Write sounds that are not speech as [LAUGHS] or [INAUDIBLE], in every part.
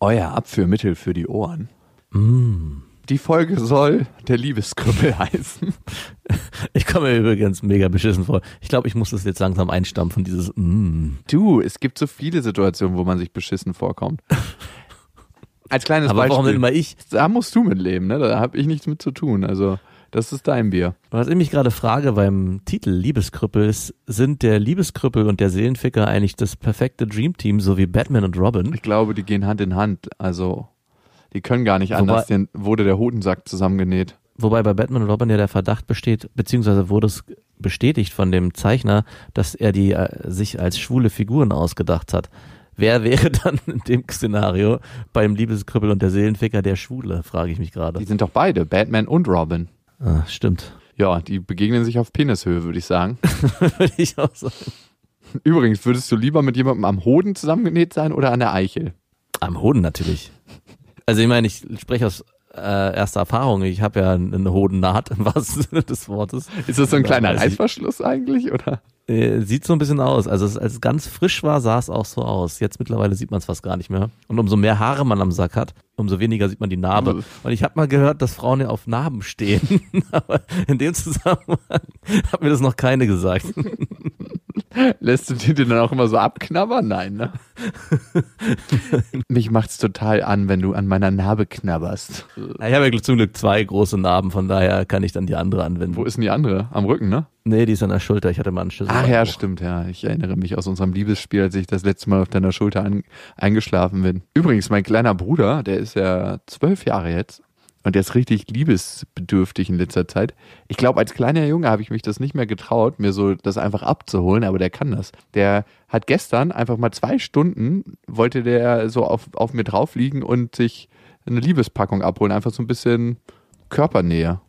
Euer Abführmittel für die Ohren. Die Folge soll der Liebeskrüppel [LAUGHS] heißen. Ich komme mir übrigens mega beschissen vor. Ich glaube, ich muss das jetzt langsam einstampfen, dieses mm. Du, es gibt so viele Situationen, wo man sich beschissen vorkommt. Als kleines Aber Beispiel. warum denn immer ich? Da musst du mitleben, ne? Da habe ich nichts mit zu tun. Also, das ist dein Bier. Was ich mich gerade frage beim Titel Liebeskrüppel ist, sind der Liebeskrüppel und der Seelenficker eigentlich das perfekte Dreamteam, so wie Batman und Robin? Ich glaube, die gehen Hand in Hand. Also, die können gar nicht Wobei- anders. Den wurde der Hodensack zusammengenäht. Wobei bei Batman und Robin ja der Verdacht besteht, beziehungsweise wurde es bestätigt von dem Zeichner, dass er die äh, sich als schwule Figuren ausgedacht hat. Wer wäre [LAUGHS] dann in dem Szenario beim Liebeskrüppel und der Seelenficker der Schwule, frage ich mich gerade. Die sind doch beide, Batman und Robin. Ah, stimmt. Ja, die begegnen sich auf Penishöhe, würde ich sagen. [LAUGHS] Würde ich auch sagen. Übrigens, würdest du lieber mit jemandem am Hoden zusammengenäht sein oder an der Eichel? Am Hoden natürlich. Also ich meine, ich spreche aus äh, erster Erfahrung. Ich habe ja eine Hodennaht im wahrsten Sinne des Wortes. Ist das so ein Ja, kleiner. Reißverschluss eigentlich, oder? Äh, sieht so ein bisschen aus. Also es, als es ganz frisch war, sah es auch so aus. Jetzt mittlerweile sieht man es fast gar nicht mehr. Und umso mehr Haare man am Sack hat, umso weniger sieht man die Narbe. Mhm. Und ich habe mal gehört, dass Frauen ja auf Narben stehen. [LAUGHS] Aber in dem Zusammenhang [LAUGHS] hat mir das noch keine gesagt. [LAUGHS] [LAUGHS] Lässt du die dann auch immer so abknabbern? Nein, ne? [LAUGHS] Mich macht's total an, wenn du an meiner Narbe knabberst. Ich habe ja zum Glück zwei große Narben, von daher kann ich dann die andere anwenden. Wo ist denn die andere? Am Rücken, ne? Nee, die ist an der Schulter. Ich hatte mal einen Schlüssel. Ach ja, stimmt, ja. Ich erinnere mich aus unserem Liebesspiel, als ich das letzte Mal auf deiner Schulter eingeschlafen bin. Übrigens, mein kleiner Bruder, der ist ja zwölf Jahre jetzt und der ist richtig liebesbedürftig in letzter Zeit. Ich glaube, als kleiner Junge habe ich mich das nicht mehr getraut, mir so das einfach abzuholen, aber der kann das. Der hat gestern einfach mal zwei Stunden, wollte der so auf, auf mir drauf liegen und sich eine Liebespackung abholen, einfach so ein bisschen Körpernähe.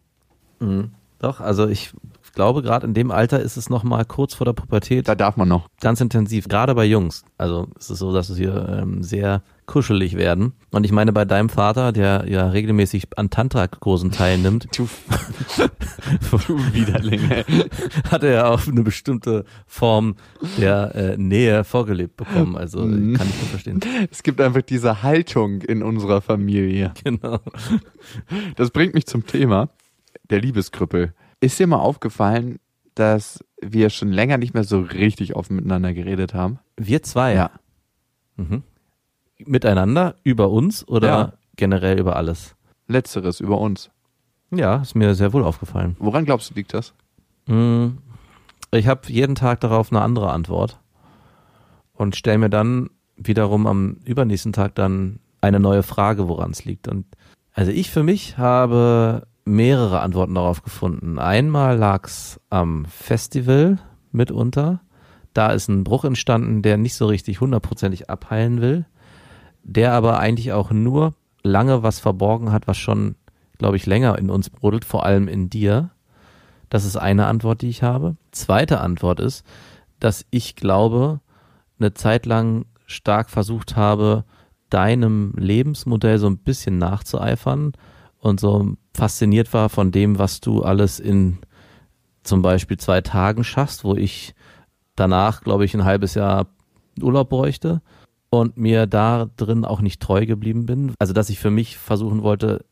Doch, also ich glaube, gerade in dem Alter ist es noch mal kurz vor der Pubertät Da darf man noch. ganz intensiv, gerade bei Jungs. Also es ist so, dass es hier ähm, sehr kuschelig werden. Und ich meine, bei deinem Vater, der ja regelmäßig an Tantra-Kursen teilnimmt, Du, [LAUGHS] du Widerling, ey. hat er ja auch eine bestimmte Form der äh, Nähe vorgelebt bekommen. Also Mhm. kann ich nur verstehen. Es gibt einfach diese Haltung in unserer Familie. [LAUGHS] Genau. Das bringt mich zum Thema der Liebeskrüppel. Ist dir mal aufgefallen, dass wir schon länger nicht mehr so richtig offen miteinander geredet haben? Wir zwei. Mhm. Miteinander, über uns oder Ja. generell über alles? Letzteres über uns. Ja, ist mir sehr wohl aufgefallen. Woran glaubst du, liegt das? Mm, Ich habe jeden Tag darauf eine andere Antwort und stelle mir dann wiederum am übernächsten Tag dann eine neue Frage, woran es liegt. Und also ich für mich habe mehrere Antworten darauf gefunden. Einmal lag's am Festival mitunter. Da ist ein Bruch entstanden, der nicht so richtig hundertprozentig abheilen will, der aber eigentlich auch nur lange was verborgen hat, was schon, glaube ich, länger in uns brodelt, vor allem in dir. Das ist eine Antwort, die ich habe. Zweite Antwort ist, dass ich glaube, eine Zeit lang stark versucht habe, deinem Lebensmodell so ein bisschen nachzueifern und so fasziniert war von dem, was du alles in zum Beispiel zwei Tagen schaffst, wo ich danach, glaube ich, ein halbes Jahr Urlaub bräuchte und mir da drin auch nicht treu geblieben bin. Also, dass ich für mich versuchen wollte,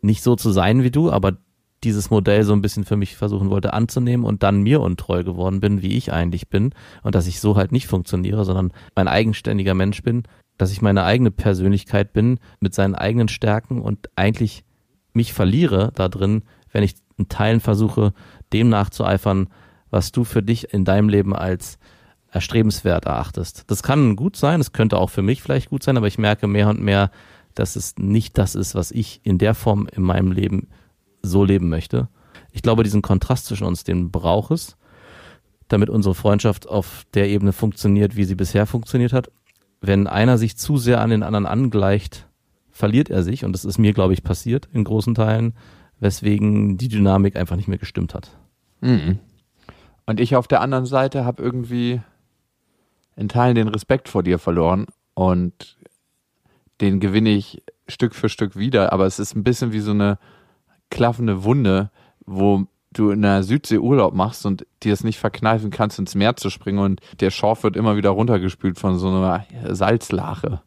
nicht so zu sein wie du, aber dieses Modell so ein bisschen für mich versuchen wollte anzunehmen und dann mir untreu geworden bin, wie ich eigentlich bin und dass ich so halt nicht funktioniere, sondern ein eigenständiger Mensch bin, dass ich meine eigene Persönlichkeit bin mit seinen eigenen Stärken und eigentlich mich verliere da drin, wenn ich in Teilen versuche, dem nachzueifern, was du für dich in deinem Leben als erstrebenswert erachtest. Das kann gut sein, es könnte auch für mich vielleicht gut sein, aber ich merke mehr und mehr, dass es nicht das ist, was ich in der Form in meinem Leben so leben möchte. Ich glaube, diesen Kontrast zwischen uns, den braucht es, damit unsere Freundschaft auf der Ebene funktioniert, wie sie bisher funktioniert hat. Wenn einer sich zu sehr an den anderen angleicht, verliert er sich und das ist mir, glaube ich, passiert in großen Teilen, weswegen die Dynamik einfach nicht mehr gestimmt hat. Mhm. Und ich auf der anderen Seite habe irgendwie in Teilen den Respekt vor dir verloren und den gewinne ich Stück für Stück wieder, aber es ist ein bisschen wie so eine klaffende Wunde, wo du in der Südsee Urlaub machst und dir es nicht verkneifen kannst, ins Meer zu springen und der Schorf wird immer wieder runtergespült von so einer Salzlache,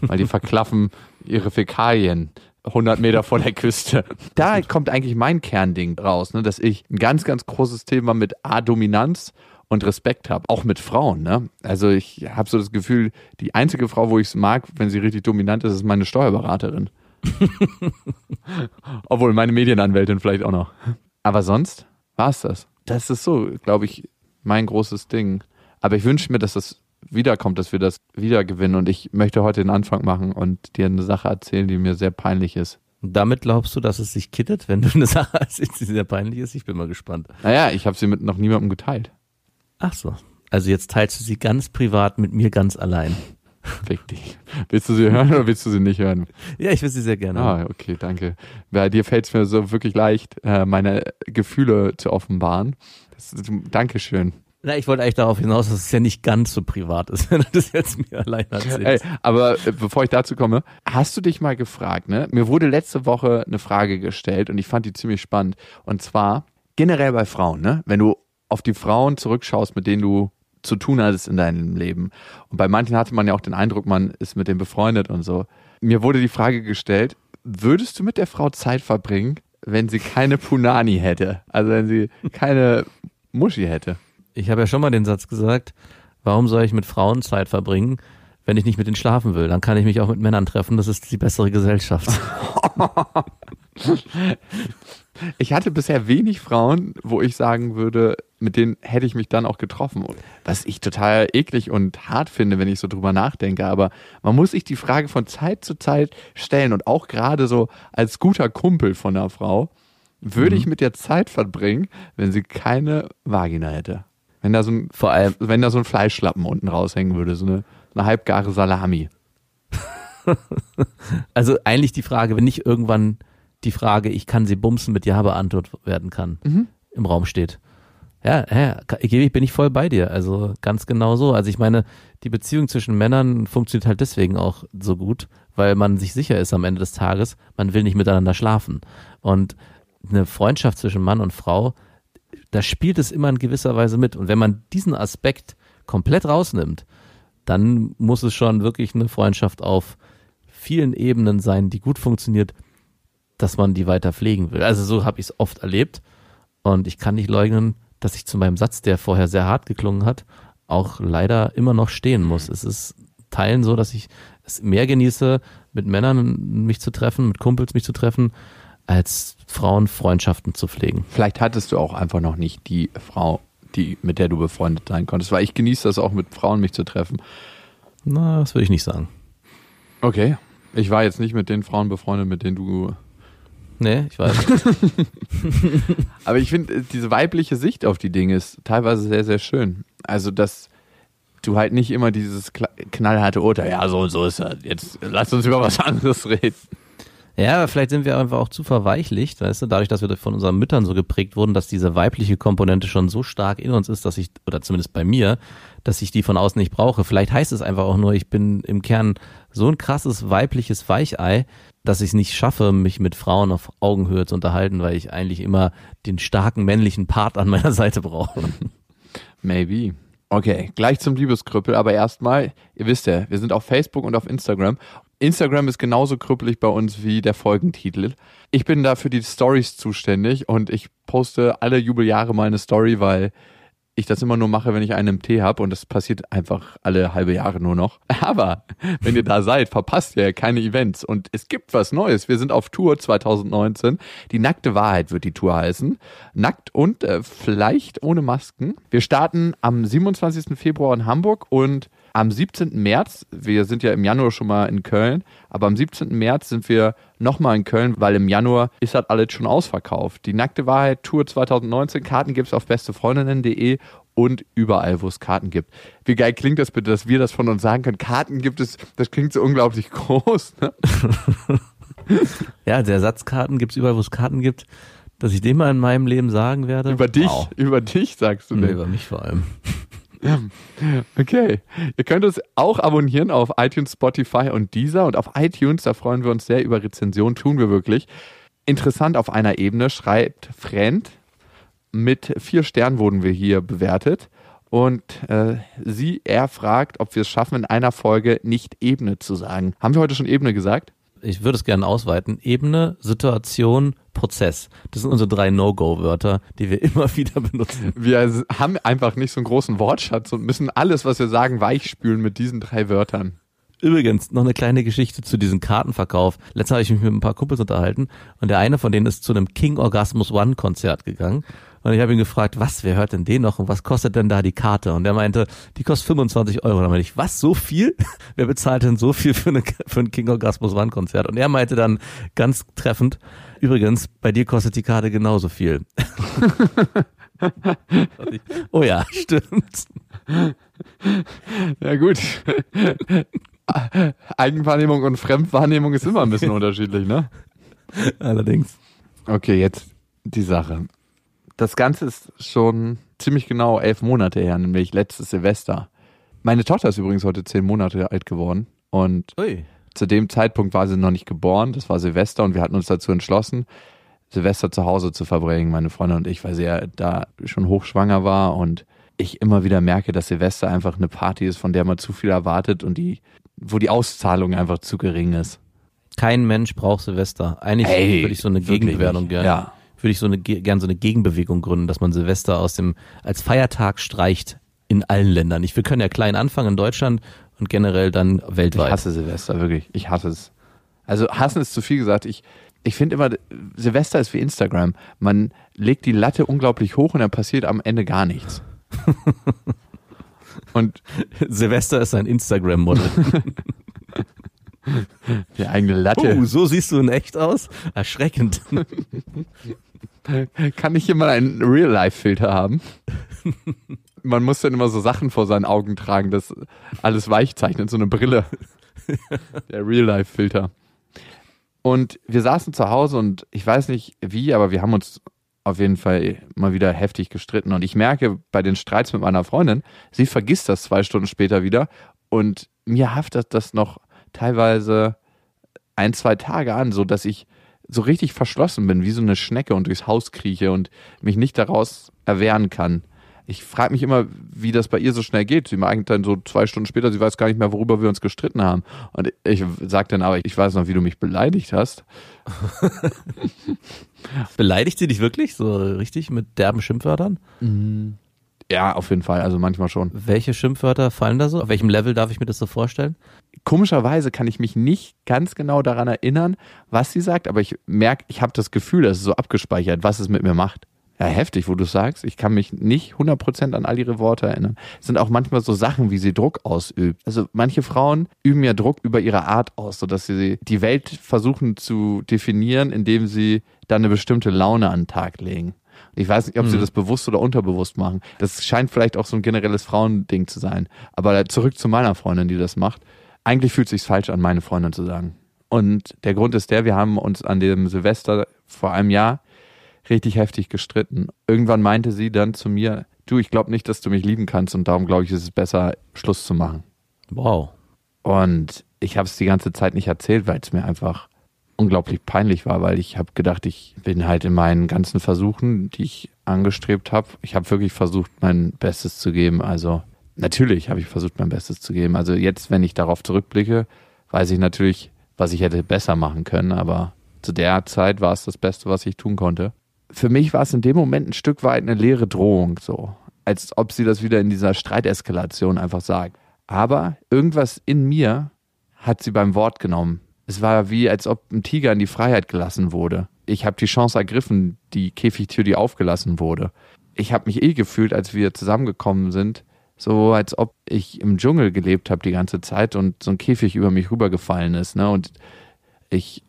weil die verklaffen ihre Fäkalien 100 Meter vor der Küste. Da kommt eigentlich mein Kernding raus, ne, dass ich ein ganz, ganz großes Thema mit A-Dominanz und Respekt habe, auch mit Frauen. Ne? Also ich habe so das Gefühl, die einzige Frau, wo ich es mag, wenn sie richtig dominant ist, ist meine Steuerberaterin. [LAUGHS] Obwohl meine Medienanwältin vielleicht auch noch. Aber sonst war es das. Das ist so, glaube ich, mein großes Ding. Aber ich wünsche mir, dass das wiederkommt, dass wir das wieder gewinnen. Und ich möchte heute den Anfang machen und dir eine Sache erzählen, die mir sehr peinlich ist. damit glaubst du, dass es sich kittet, wenn du eine Sache erzählst, die sehr peinlich ist? Ich bin mal gespannt. Naja, ich habe sie mit noch niemandem geteilt. Ach so. Also jetzt teilst du sie ganz privat mit mir ganz allein. Fick dich. Willst du sie hören oder willst du sie nicht hören? Ja, ich will sie sehr gerne. Ah, okay, danke. Bei dir fällt es mir so wirklich leicht, äh, meine Gefühle zu offenbaren. Das, Dankeschön. Na, ich wollte eigentlich darauf hinaus, dass es ja nicht ganz so privat ist, [LAUGHS] wenn du das jetzt mir allein erzählst. Ey, aber äh, bevor ich dazu komme, hast du dich mal gefragt, ne? Mir wurde letzte Woche eine Frage gestellt und ich fand die ziemlich spannend. Und zwar generell bei Frauen, ne? Wenn du auf die Frauen zurückschaust, mit denen du zu tun hattest in deinem Leben. Und bei manchen hatte man ja auch den Eindruck, man ist mit denen befreundet und so. Mir wurde die Frage gestellt, würdest du mit der Frau Zeit verbringen, wenn sie keine Punani hätte? Also wenn sie keine Muschi hätte? Ich habe ja schon mal den Satz gesagt, warum soll ich mit Frauen Zeit verbringen, wenn ich nicht mit denen schlafen will? Dann kann ich mich auch mit Männern treffen, das ist die bessere Gesellschaft. [LAUGHS] Ich hatte bisher wenig Frauen, wo ich sagen würde, mit denen hätte ich mich dann auch getroffen. Was ich total eklig und hart finde, wenn ich so drüber nachdenke. Aber man muss sich die Frage von Zeit zu Zeit stellen. Und auch gerade so als guter Kumpel von einer Frau, würde Mhm. ich mit der Zeit verbringen, wenn sie keine Vagina hätte. Wenn da so ein, Vor allem, wenn da so ein Fleischschlappen unten raushängen würde, so eine, eine halbgare Salami. [LAUGHS] also eigentlich die Frage, wenn nicht irgendwann die Frage, ich kann sie bumsen mit Ja beantwortet werden kann, im Raum steht. Ja, ja, ich bin ich voll bei dir. Also ganz genau so. Also ich meine, die Beziehung zwischen Männern funktioniert halt deswegen auch so gut, weil man sich sicher ist am Ende des Tages, man will nicht miteinander schlafen. Und eine Freundschaft zwischen Mann und Frau, da spielt es immer in gewisser Weise mit. Und wenn man diesen Aspekt komplett rausnimmt, dann muss es schon wirklich eine Freundschaft auf vielen Ebenen sein, die gut funktioniert, dass man die weiter pflegen will. Also so habe ich es oft erlebt und ich kann nicht leugnen, dass ich zu meinem Satz, der vorher sehr hart geklungen hat, auch leider immer noch stehen muss. Es ist Teilen so, dass ich es mehr genieße, mit Männern mich zu treffen, mit Kumpels mich zu treffen, als Frauen Freundschaften zu pflegen. Vielleicht hattest du auch einfach noch nicht die Frau, die, mit der du befreundet sein konntest, weil ich genieße das auch mit Frauen, mich zu treffen. Na, das würde ich nicht sagen. Okay. Ich war jetzt nicht mit den Frauen befreundet, mit denen du. Nee, ich weiß. [LAUGHS] Aber ich finde, diese weibliche Sicht auf die Dinge ist teilweise sehr, sehr schön. Also, dass du halt nicht immer dieses knallharte Urteil, ja, so und so ist das. Jetzt lass uns über was anderes reden. Ja, aber vielleicht sind wir einfach auch zu verweichlicht, weißt du, dadurch, dass wir von unseren Müttern so geprägt wurden, dass diese weibliche Komponente schon so stark in uns ist, dass ich, oder zumindest bei mir, dass ich die von außen nicht brauche. Vielleicht heißt es einfach auch nur, ich bin im Kern so ein krasses weibliches Weichei, dass ich es nicht schaffe, mich mit Frauen auf Augenhöhe zu unterhalten, weil ich eigentlich immer den starken männlichen Part an meiner Seite brauche. Maybe. Okay, gleich zum Liebeskrüppel, aber erstmal, ihr wisst ja, wir sind auf Facebook und auf Instagram. Instagram ist genauso krüppelig bei uns wie der Folgentitel. Ich bin da für die Stories zuständig und ich poste alle Jubeljahre mal Story, weil ich das immer nur mache, wenn ich einen im Tee habe und das passiert einfach alle halbe Jahre nur noch. [LAUGHS] Aber wenn ihr da seid, verpasst ihr keine Events und es gibt was Neues. Wir sind auf Tour 2019. Die nackte Wahrheit wird die Tour heißen. Nackt und äh, vielleicht ohne Masken. Wir starten am 27. Februar in Hamburg und am 17. März, wir sind ja im Januar schon mal in Köln, aber am 17. März sind wir nochmal in Köln, weil im Januar ist halt alles schon ausverkauft. Die Nackte Wahrheit Tour 2019, Karten gibt es auf bestefreundinnen.de und überall, wo es Karten gibt. Wie geil klingt das bitte, dass wir das von uns sagen können? Karten gibt es, das klingt so unglaublich [LAUGHS] groß. Ne? [LAUGHS] ja, der Satzkarten gibt es überall, wo es Karten gibt. Dass ich den mal in meinem Leben sagen werde. Über dich, wow. über dich sagst du nee, Über mich vor allem. [LAUGHS] Okay. Ihr könnt uns auch abonnieren auf iTunes, Spotify und Deezer. Und auf iTunes, da freuen wir uns sehr über Rezensionen, tun wir wirklich. Interessant auf einer Ebene schreibt Friend. Mit vier Sternen wurden wir hier bewertet. Und äh, sie, er fragt, ob wir es schaffen, in einer Folge nicht Ebene zu sagen. Haben wir heute schon Ebene gesagt? Ich würde es gerne ausweiten. Ebene, Situation, Prozess. Das sind unsere drei No-Go-Wörter, die wir [LAUGHS] immer wieder benutzen. Wir haben einfach nicht so einen großen Wortschatz und müssen alles, was wir sagen, weichspülen mit diesen drei Wörtern. Übrigens, noch eine kleine Geschichte zu diesem Kartenverkauf. Letztes habe ich mich mit ein paar Kumpels unterhalten und der eine von denen ist zu einem King Orgasmus One Konzert gegangen und ich habe ihn gefragt, was, wer hört denn den noch und was kostet denn da die Karte? Und er meinte, die kostet 25 Euro. Und dann meinte ich, was, so viel? [LAUGHS] Wer bezahlt denn so viel für, eine, für ein King Orgasmus One Konzert? Und er meinte dann ganz treffend, übrigens, bei dir kostet die Karte genauso viel. [LAUGHS] oh ja, stimmt. Ja gut. Eigenwahrnehmung und Fremdwahrnehmung ist immer ein bisschen [LAUGHS] unterschiedlich, ne? Allerdings. Okay, jetzt die Sache. Das Ganze ist schon ziemlich genau elf Monate her, nämlich letztes Silvester. Meine Tochter ist übrigens heute zehn Monate alt geworden und Ui. zu dem Zeitpunkt war sie noch nicht geboren. Das war Silvester und wir hatten uns dazu entschlossen, Silvester zu Hause zu verbringen, meine Freundin und ich, weil sie ja da schon hochschwanger war und ich immer wieder merke, dass Silvester einfach eine Party ist, von der man zu viel erwartet und die, wo die Auszahlung einfach zu gering ist. Kein Mensch braucht Silvester. Eigentlich hey, würde ich so eine Gegenbewertung gerne. Ja würde ich so eine gern so eine Gegenbewegung gründen, dass man Silvester aus dem als Feiertag streicht in allen Ländern. Ich, wir können ja klein anfangen in Deutschland und generell dann weltweit. Ich hasse Silvester, wirklich. Ich hasse es. Also hassen ist zu viel gesagt. Ich, ich finde immer, Silvester ist wie Instagram. Man legt die Latte unglaublich hoch und dann passiert am Ende gar nichts. [LAUGHS] und Silvester ist ein Instagram-Model. [LAUGHS] Die eigene Latte. Oh, so siehst du in echt aus? Erschreckend. [LAUGHS] Kann ich hier mal einen Real-Life-Filter haben? [LAUGHS] Man muss dann immer so Sachen vor seinen Augen tragen, das alles weich zeichnet, so eine Brille. [LAUGHS] Der Real-Life-Filter. Und wir saßen zu Hause und ich weiß nicht wie, aber wir haben uns auf jeden Fall mal wieder heftig gestritten. Und ich merke bei den Streits mit meiner Freundin, sie vergisst das zwei Stunden später wieder und mir haftet das noch teilweise ein, zwei Tage an, so dass ich so richtig verschlossen bin, wie so eine Schnecke und durchs Haus krieche und mich nicht daraus erwehren kann. Ich frage mich immer, wie das bei ihr so schnell geht. Sie meint dann so zwei Stunden später, sie weiß gar nicht mehr, worüber wir uns gestritten haben. Und ich sage dann aber, ich weiß noch, wie du mich beleidigt hast. [LAUGHS] Beleidigt sie dich wirklich so richtig mit derben Schimpfwörtern? Mhm. Ja, auf jeden Fall, also manchmal schon. Welche Schimpfwörter fallen da so? Auf welchem Level darf ich mir das so vorstellen? Komischerweise kann ich mich nicht ganz genau daran erinnern, was sie sagt, aber ich merke, ich habe das Gefühl, das ist so abgespeichert, was es mit mir macht. Ja, heftig, wo du sagst. Ich kann mich nicht 100% an all ihre Worte erinnern. Es sind auch manchmal so Sachen, wie sie Druck ausübt. Also manche Frauen üben ja Druck über ihre Art aus, sodass sie die Welt versuchen zu definieren, indem sie dann eine bestimmte Laune an den Tag legen. Ich weiß nicht, ob sie mhm. das bewusst oder unterbewusst machen. Das scheint vielleicht auch so ein generelles Frauending zu sein. Aber zurück zu meiner Freundin, die das macht. Eigentlich fühlt es sich falsch an, meine Freundin zu sagen. Und der Grund ist der, wir haben uns an dem Silvester vor einem Jahr richtig heftig gestritten. Irgendwann meinte sie dann zu mir, du, ich glaube nicht, dass du mich lieben kannst und darum glaube ich, ist es besser, Schluss zu machen. Wow. Und ich habe es die ganze Zeit nicht erzählt, weil es mir einfach unglaublich peinlich war, weil ich habe gedacht, ich bin halt in meinen ganzen Versuchen, die ich angestrebt habe, ich habe wirklich versucht, mein Bestes zu geben. Also natürlich habe ich versucht, mein Bestes zu geben. Also jetzt, wenn ich darauf zurückblicke, weiß ich natürlich, was ich hätte besser machen können, aber zu der Zeit war es das Beste, was ich tun konnte. Für mich war es in dem Moment ein Stück weit eine leere Drohung, so. Als ob sie das wieder in dieser Streiteskalation einfach sagt. Aber irgendwas in mir hat sie beim Wort genommen es war wie, als ob ein Tiger in die Freiheit gelassen wurde. Ich habe die Chance ergriffen, die Käfigtür, die aufgelassen wurde. Ich habe mich eh gefühlt, als wir zusammengekommen sind, so als ob ich im Dschungel gelebt habe die ganze Zeit und so ein Käfig über mich rübergefallen ist, ne? Und ich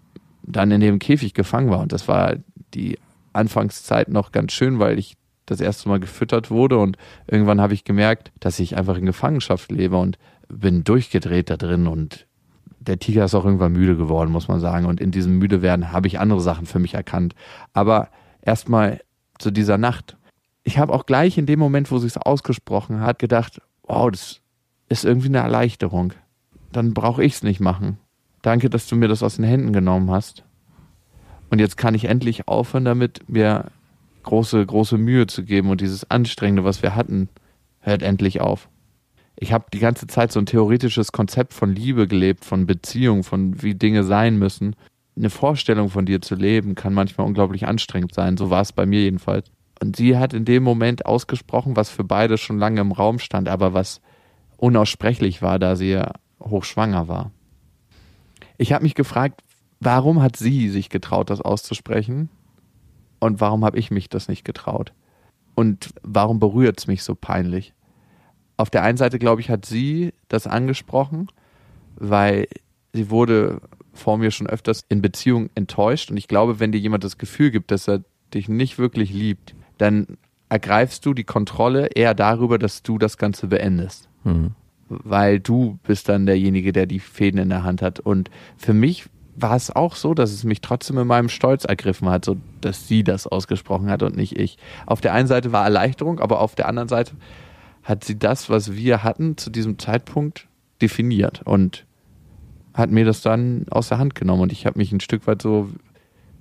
dann in dem Käfig gefangen war. Und das war die Anfangszeit noch ganz schön, weil ich das erste Mal gefüttert wurde und irgendwann habe ich gemerkt, dass ich einfach in Gefangenschaft lebe und bin durchgedreht da drin und der Tiger ist auch irgendwann müde geworden, muss man sagen. Und in diesem Müdewerden habe ich andere Sachen für mich erkannt. Aber erstmal zu dieser Nacht. Ich habe auch gleich in dem Moment, wo sie es ausgesprochen hat, gedacht, wow, das ist irgendwie eine Erleichterung. Dann brauche ich es nicht machen. Danke, dass du mir das aus den Händen genommen hast. Und jetzt kann ich endlich aufhören damit, mir große, große Mühe zu geben und dieses Anstrengende, was wir hatten, hört endlich auf. Ich habe die ganze Zeit so ein theoretisches Konzept von Liebe gelebt, von Beziehung, von wie Dinge sein müssen. Eine Vorstellung von dir zu leben kann manchmal unglaublich anstrengend sein. So war es bei mir jedenfalls. Und sie hat in dem Moment ausgesprochen, was für beide schon lange im Raum stand, aber was unaussprechlich war, da sie ja hochschwanger war. Ich habe mich gefragt, warum hat sie sich getraut, das auszusprechen? Und warum habe ich mich das nicht getraut? Und warum berührt es mich so peinlich? Auf der einen Seite, glaube ich, hat sie das angesprochen, weil sie wurde vor mir schon öfters in Beziehungen enttäuscht. Und ich glaube, wenn dir jemand das Gefühl gibt, dass er dich nicht wirklich liebt, dann ergreifst du die Kontrolle eher darüber, dass du das Ganze beendest. Mhm. Weil du bist dann derjenige, der die Fäden in der Hand hat. Und für mich war es auch so, dass es mich trotzdem in meinem Stolz ergriffen hat, so dass sie das ausgesprochen hat und nicht ich. Auf der einen Seite war Erleichterung, aber auf der anderen Seite hat sie das, was wir hatten zu diesem Zeitpunkt definiert und hat mir das dann aus der Hand genommen und ich habe mich ein Stück weit so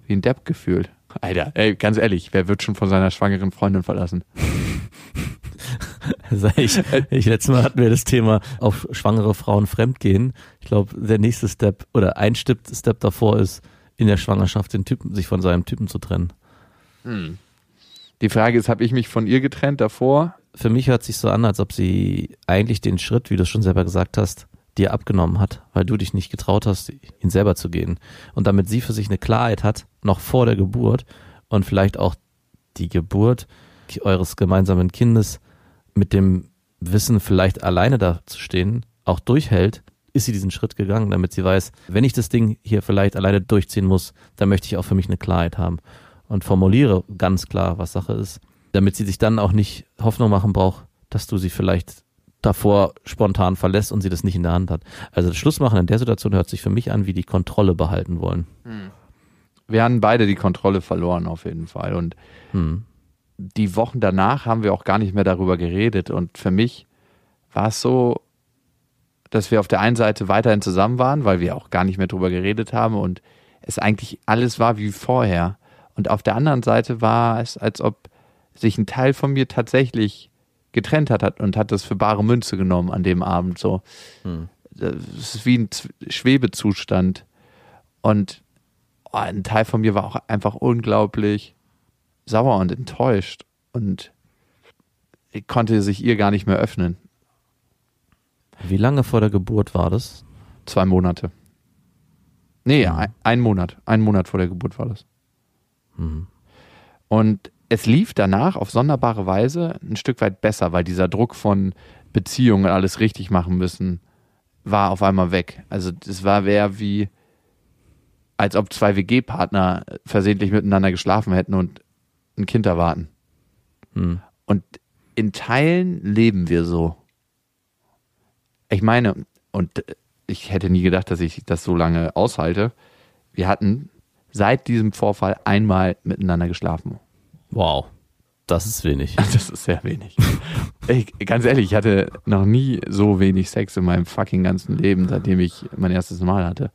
wie ein Depp gefühlt. Alter, ey, ganz ehrlich, wer wird schon von seiner schwangeren Freundin verlassen? [LAUGHS] ich, ich, letztes Mal hatten wir das Thema auf schwangere Frauen fremdgehen. Ich glaube, der nächste Step oder ein Step, Step davor ist, in der Schwangerschaft den Typen, sich von seinem Typen zu trennen. Hm. Die Frage ist, habe ich mich von ihr getrennt davor? Für mich hört sich so an, als ob sie eigentlich den Schritt, wie du es schon selber gesagt hast, dir abgenommen hat, weil du dich nicht getraut hast, ihn selber zu gehen. Und damit sie für sich eine Klarheit hat, noch vor der Geburt und vielleicht auch die Geburt eures gemeinsamen Kindes mit dem Wissen, vielleicht alleine da zu stehen, auch durchhält, ist sie diesen Schritt gegangen, damit sie weiß, wenn ich das Ding hier vielleicht alleine durchziehen muss, dann möchte ich auch für mich eine Klarheit haben und formuliere ganz klar, was Sache ist, damit sie sich dann auch nicht Hoffnung machen braucht, dass du sie vielleicht davor spontan verlässt und sie das nicht in der Hand hat. Also das Schlussmachen in der Situation hört sich für mich an, wie die Kontrolle behalten wollen. Hm. Wir haben beide die Kontrolle verloren auf jeden Fall und hm die Wochen danach haben wir auch gar nicht mehr darüber geredet. Und für mich war es so, dass wir auf der einen Seite weiterhin zusammen waren, weil wir auch gar nicht mehr darüber geredet haben und es eigentlich alles war wie vorher. Und auf der anderen Seite war es, als ob sich ein Teil von mir tatsächlich getrennt hat und hat das für bare Münze genommen an dem Abend so. Hm. Es ist wie ein Schwebezustand. Und oh, ein Teil von mir war auch einfach unglaublich sauer und enttäuscht und konnte sich ihr gar nicht mehr öffnen. Wie lange vor der Geburt war das? Zwei Monate. Nee, mhm. ein, ein, Monat. Ein Monat vor der Geburt war das. Mhm. Und es lief danach auf sonderbare Weise ein Stück weit besser, weil dieser Druck von Beziehungen alles richtig machen müssen, war auf einmal weg. Also es war wer wie, als ob zwei WG-Partner versehentlich miteinander geschlafen hätten und ein Kind erwarten. Hm. Und in Teilen leben wir so. Ich meine, und ich hätte nie gedacht, dass ich das so lange aushalte. Wir hatten seit diesem Vorfall einmal miteinander geschlafen. Wow. Das ist wenig. [LAUGHS] Das ist sehr wenig. ich, ganz ehrlich, ich hatte noch nie so wenig Sex in meinem fucking ganzen Leben, seitdem ich mein erstes Mal hatte.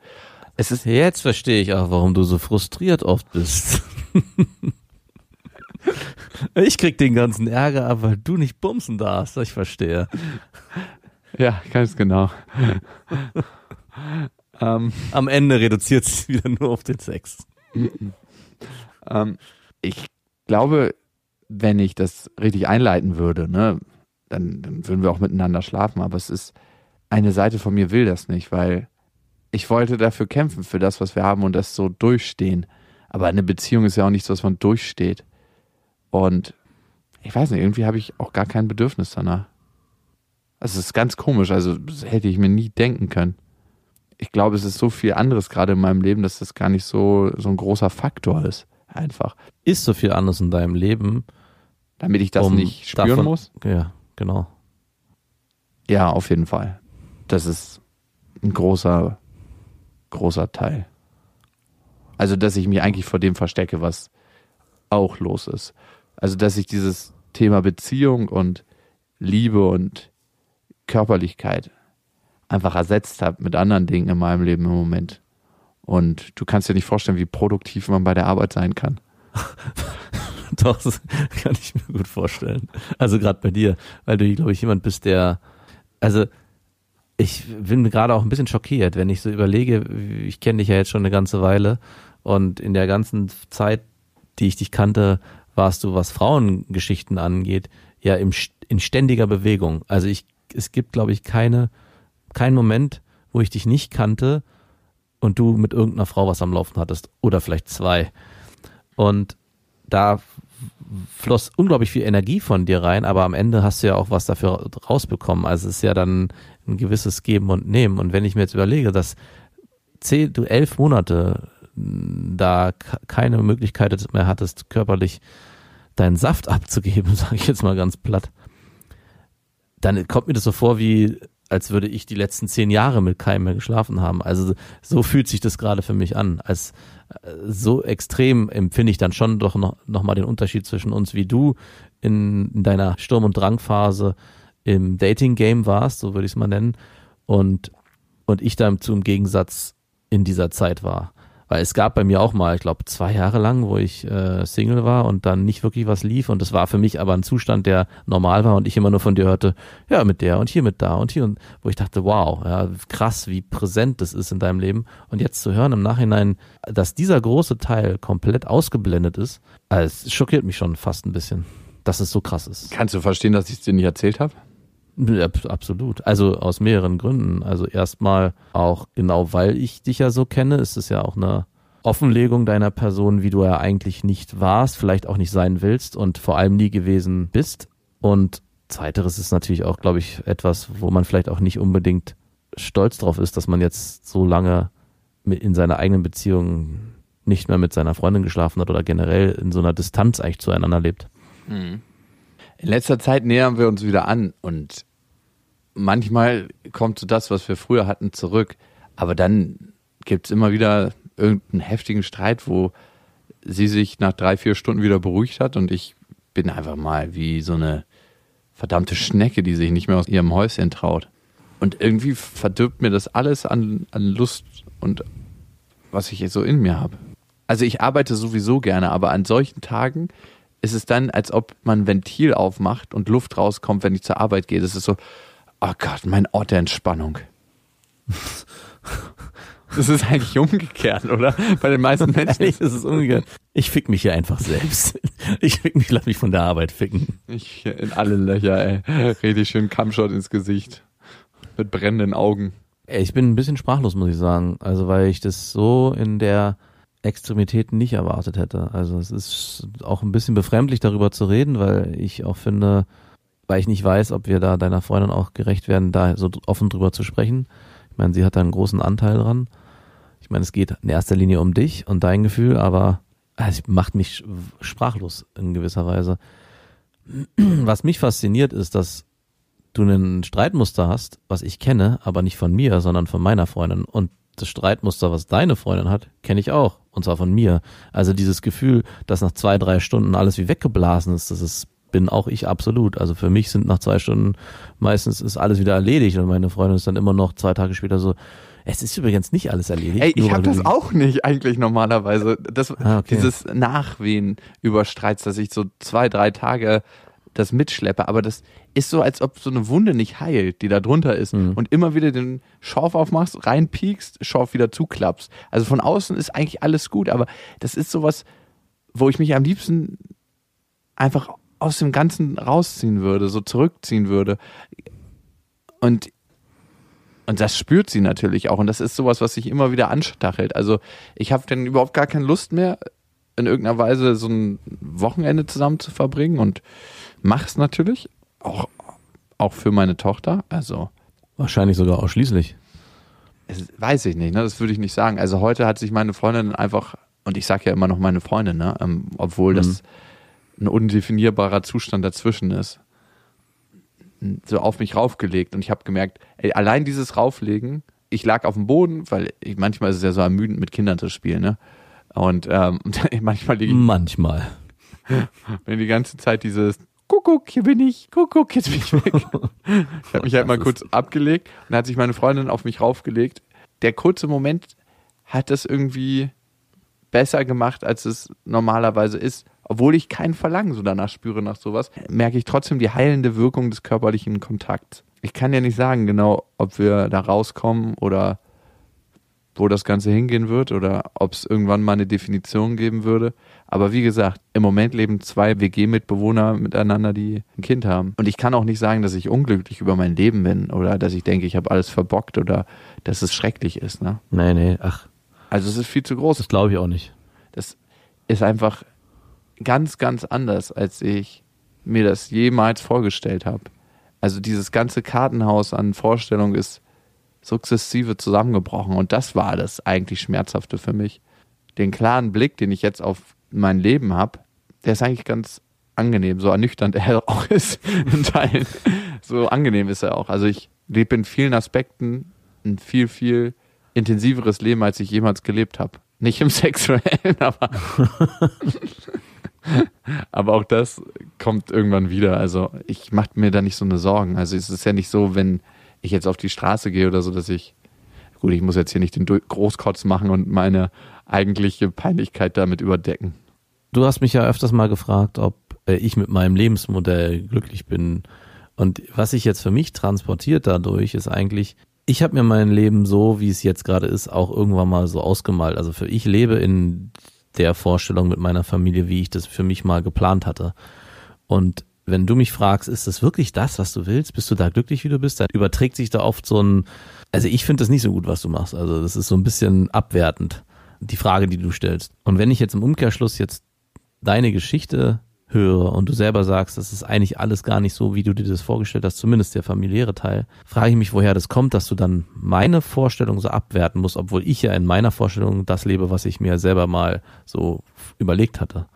Es ist Jetzt verstehe ich auch, warum du so frustriert oft bist. [LAUGHS] Ich krieg den ganzen Ärger, aber du nicht bumsen darfst. Ich verstehe. Ja, ganz genau. [LAUGHS] ähm, Am Ende reduziert es wieder nur auf den Sex. ähm, ich glaube, wenn ich das richtig einleiten würde, ne, dann, dann würden wir auch miteinander schlafen. Aber es ist, eine Seite von mir will das nicht, weil ich wollte dafür kämpfen, für das, was wir haben und das so durchstehen. Aber eine Beziehung ist ja auch nichts, was man durchsteht. Und ich weiß nicht, irgendwie habe ich auch gar kein Bedürfnis danach. Also es ist ganz komisch, also das hätte ich mir nie denken können. Ich glaube, es ist so viel anderes gerade in meinem Leben, dass das gar nicht so, so ein großer Faktor ist. Einfach. Ist so viel anderes in deinem Leben. Damit ich das um nicht spüren davon- muss? Ja, genau. Ja, auf jeden Fall. Das ist ein großer, großer Teil. Also, dass ich mich eigentlich vor dem verstecke, was auch los ist. Also, dass ich dieses Thema Beziehung und Liebe und Körperlichkeit einfach ersetzt habe mit anderen Dingen in meinem Leben im Moment. Und du kannst dir nicht vorstellen, wie produktiv man bei der Arbeit sein kann. [LAUGHS] Doch, das kann ich mir gut vorstellen. Also gerade bei dir, weil du, glaube ich, jemand bist, der, also ich bin gerade auch ein bisschen schockiert, wenn ich so überlege, ich kenne dich ja jetzt schon eine ganze Weile und in der ganzen Zeit, die ich dich kannte, warst du, was Frauengeschichten angeht, ja im, in ständiger Bewegung. Also ich, es gibt, glaube ich, keine, keinen Moment, wo ich dich nicht kannte und du mit irgendeiner Frau was am Laufen hattest oder vielleicht zwei. Und da floss unglaublich viel Energie von dir rein, aber am Ende hast du ja auch was dafür rausbekommen. Also es ist ja dann ein gewisses Geben und Nehmen. Und wenn ich mir jetzt überlege, dass zehn, du elf Monate mh, da keine Möglichkeit mehr hattest, körperlich deinen Saft [LAUGHS] abzugeben, [LAUGHS] sage ich jetzt mal ganz platt, dann kommt mir das so vor, wie als würde ich die letzten zehn Jahre mit keinem mehr geschlafen haben. Also so fühlt sich das gerade für mich an. Als äh, so extrem empfinde ich dann schon doch noch, noch mal den Unterschied zwischen uns, wie du in, in deiner Sturm- und Drangphase im Dating-Game warst, so würde ich es mal nennen, und, und ich dann zum Gegensatz in dieser Zeit war. Weil es gab bei mir auch mal, ich glaube, zwei Jahre lang, wo ich äh, Single war und dann nicht wirklich was lief. Und das war für mich aber ein Zustand, der normal war und ich immer nur von dir hörte, ja, mit der und hier mit da und hier und wo ich dachte, wow, ja, krass, wie präsent das ist in deinem Leben. Und jetzt zu hören im Nachhinein, dass dieser große Teil komplett ausgeblendet ist, also es schockiert mich schon fast ein bisschen, dass es so krass ist. Kannst du verstehen, dass ich es dir nicht erzählt habe? Ja, ab- absolut. Also aus mehreren Gründen. Also erstmal auch genau, weil ich dich ja so kenne, ist es ja auch eine Offenlegung deiner Person, wie du ja eigentlich nicht warst, vielleicht auch nicht sein willst und vor allem nie gewesen bist. Und zweiteres ist natürlich auch, glaube ich, etwas, wo man vielleicht auch nicht unbedingt stolz drauf ist, dass man jetzt so lange in seiner eigenen Beziehung nicht mehr mit seiner Freundin geschlafen hat oder generell in so einer Distanz eigentlich zueinander lebt. In letzter Zeit nähern wir uns wieder an und manchmal kommt so das, was wir früher hatten, zurück. Aber dann gibt es immer wieder irgendeinen heftigen Streit, wo sie sich nach drei, vier Stunden wieder beruhigt hat und ich bin einfach mal wie so eine verdammte Schnecke, die sich nicht mehr aus ihrem Häuschen traut. Und irgendwie verdirbt mir das alles an, an Lust und was ich jetzt so in mir habe. Also ich arbeite sowieso gerne, aber an solchen Tagen ist es dann, als ob man ein Ventil aufmacht und Luft rauskommt, wenn ich zur Arbeit gehe. Das ist so, oh Gott, mein Ort der Entspannung. [LAUGHS] Das ist eigentlich umgekehrt, oder? Bei den meisten [LAUGHS] Menschen. Ist umgekehrt. Ich fick mich hier einfach selbst. [LAUGHS] Ich fick mich, lass mich von der Arbeit ficken. Ich in alle Löcher, ey. Richtig schön Kampfshot ins Gesicht. Mit brennenden Augen. Ich bin ein bisschen sprachlos, muss ich sagen. Also, weil ich das so in der Extremität nicht erwartet hätte. Also, es ist auch ein bisschen befremdlich, darüber zu reden, weil ich auch finde, weil ich nicht weiß, ob wir da deiner Freundin auch gerecht werden, da so offen drüber zu sprechen. Ich meine, sie hat da einen großen Anteil dran. Ich meine, es geht in erster Linie um dich und dein Gefühl, aber es macht mich sprachlos in gewisser Weise. [CLEARS THROAT] Was mich fasziniert, ist, dass du ein Streitmuster hast, was ich kenne, aber nicht von mir, sondern von meiner Freundin. Und das Streitmuster, was deine Freundin hat, kenne ich auch. Und zwar von mir. Also dieses Gefühl, dass nach zwei, drei Stunden alles wie weggeblasen ist, das ist, bin auch ich absolut. Also für mich sind nach zwei Stunden meistens ist alles wieder erledigt und meine Freundin ist dann immer noch zwei Tage später so, es ist übrigens nicht alles erledigt. Ey, ich habe das auch nicht eigentlich normalerweise. Das, Ah, okay. Dieses Nachwehen über Streits, dass ich so zwei, drei Tage das mitschleppe. Aber das ist so, als ob so eine Wunde nicht heilt, die da drunter ist. Mhm. Und immer wieder den Schorf aufmachst, reinpiekst, Schorf wieder zuklappst. Also von außen ist eigentlich alles gut, aber das ist sowas, wo ich mich am liebsten einfach aus dem Ganzen rausziehen würde, so zurückziehen würde. Und und das spürt sie natürlich auch. Und das ist sowas, was sich immer wieder anstachelt. Also ich habe dann überhaupt gar keine Lust mehr, in irgendeiner Weise so ein Wochenende zusammen zu verbringen und mach's natürlich. Auch auch für meine Tochter. Also Wahrscheinlich sogar ausschließlich. weiß ich nicht, ne? das würde ich nicht sagen. Also heute hat sich meine Freundin einfach, und ich sage ja immer noch meine Freundin, ne? ähm, obwohl das ein undefinierbarer Zustand dazwischen ist, so auf mich raufgelegt. Und ich habe gemerkt, ey, allein dieses Rauflegen, ich lag auf dem Boden, weil ich, manchmal ist es ja so ermüdend, mit Kindern zu spielen. Ne? Und ähm, [LAUGHS] manchmal liege ich Manchmal. [LAUGHS] wenn die ganze Zeit dieses Kuckuck, hier bin ich, Kuckuck, jetzt bin ich weg. [LAUGHS] ich habe mich halt mal kurz abgelegt und dann hat sich meine Freundin auf mich raufgelegt. Der kurze Moment hat das irgendwie besser gemacht, als es normalerweise ist. Obwohl ich kein Verlangen so danach spüre nach sowas, merke ich trotzdem die heilende Wirkung des körperlichen Kontakts. Ich kann ja nicht sagen genau, ob wir da rauskommen oder wo das Ganze hingehen wird oder ob es irgendwann mal eine Definition geben würde. Aber wie gesagt, im Moment leben zwei WG-Mitbewohner miteinander, die ein Kind haben. Und ich kann auch nicht sagen, dass ich unglücklich über mein Leben bin oder dass ich denke, ich habe alles verbockt oder dass es schrecklich ist. Ne? Nee, nee, ach, Also es ist viel zu groß. das glaube ich auch nicht. Das ist einfach ganz, ganz anders, als ich mir das jemals vorgestellt habe. Also dieses ganze Kartenhaus an Vorstellungen ist sukzessive zusammengebrochen und das war das eigentlich Schmerzhafte für mich. Den klaren Blick, den ich jetzt auf mein Leben habe, der ist eigentlich ganz angenehm, so ernüchternd [LAUGHS] er auch ist in Teilen. So angenehm ist er auch. Also ich lebe in vielen Aspekten ein viel, viel intensiveres Leben, als ich jemals gelebt habe. Nicht im [LAUGHS] sexuellen, aber [LAUGHS] [LAUGHS] aber auch das kommt irgendwann wieder. Also ich mache mir da nicht so eine Sorgen. Also es ist ja nicht so, wenn ich jetzt auf die Straße gehe oder so, dass ich, gut, ich muss jetzt hier nicht den Großkotz machen und meine eigentliche Peinlichkeit damit überdecken. Du hast mich ja öfters mal gefragt, ob äh, ich mit meinem Lebensmodell glücklich bin. Und was sich jetzt für mich transportiert dadurch, ist eigentlich, ich habe mir mein Leben so, wie es jetzt gerade ist, auch irgendwann mal so ausgemalt. Also für ich lebe in der Vorstellung mit meiner Familie, wie ich das für mich mal geplant hatte. Und wenn du mich fragst, ist das wirklich das, was du willst? Bist du da glücklich, wie du bist? Dann überträgt sich da oft so ein, also ich finde das nicht so gut, was du machst. Also das ist so ein bisschen abwertend, die Frage, die du stellst. Und wenn ich jetzt im Umkehrschluss jetzt deine Geschichte höre und du selber sagst, das ist eigentlich alles gar nicht so, wie du dir das vorgestellt hast, zumindest der familiäre Teil, frage ich mich, woher das kommt, dass du dann meine Vorstellung so abwerten musst, obwohl ich ja in meiner Vorstellung das lebe, was ich mir selber mal so überlegt hatte.